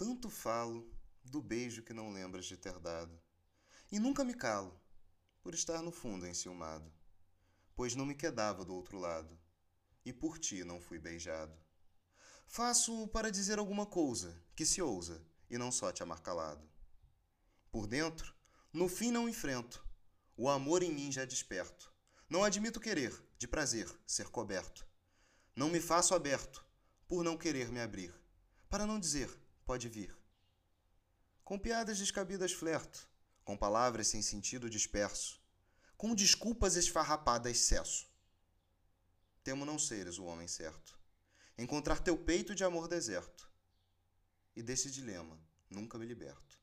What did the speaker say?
Tanto falo do beijo que não lembras de ter dado, e nunca me calo, por estar no fundo enciumado, pois não me quedava do outro lado, e por ti não fui beijado. Faço para dizer alguma coisa que se ousa, e não só te amar calado. Por dentro, no fim não enfrento, o amor em mim já desperto. Não admito querer, de prazer, ser coberto. Não me faço aberto, por não querer me abrir, para não dizer, pode vir. Com piadas descabidas flerto, com palavras sem sentido disperso, com desculpas esfarrapadas cesso. Temo não seres o homem certo, encontrar teu peito de amor deserto, e desse dilema nunca me liberto.